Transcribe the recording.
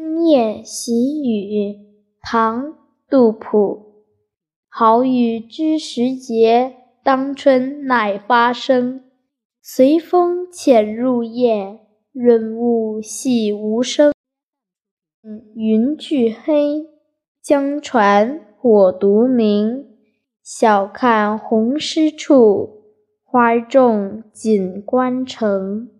春夜喜雨，唐杜甫。好雨知时节，当春乃发生。随风潜入夜，润物细无声。云俱黑，江船火独明。晓看红湿处，花重锦官城。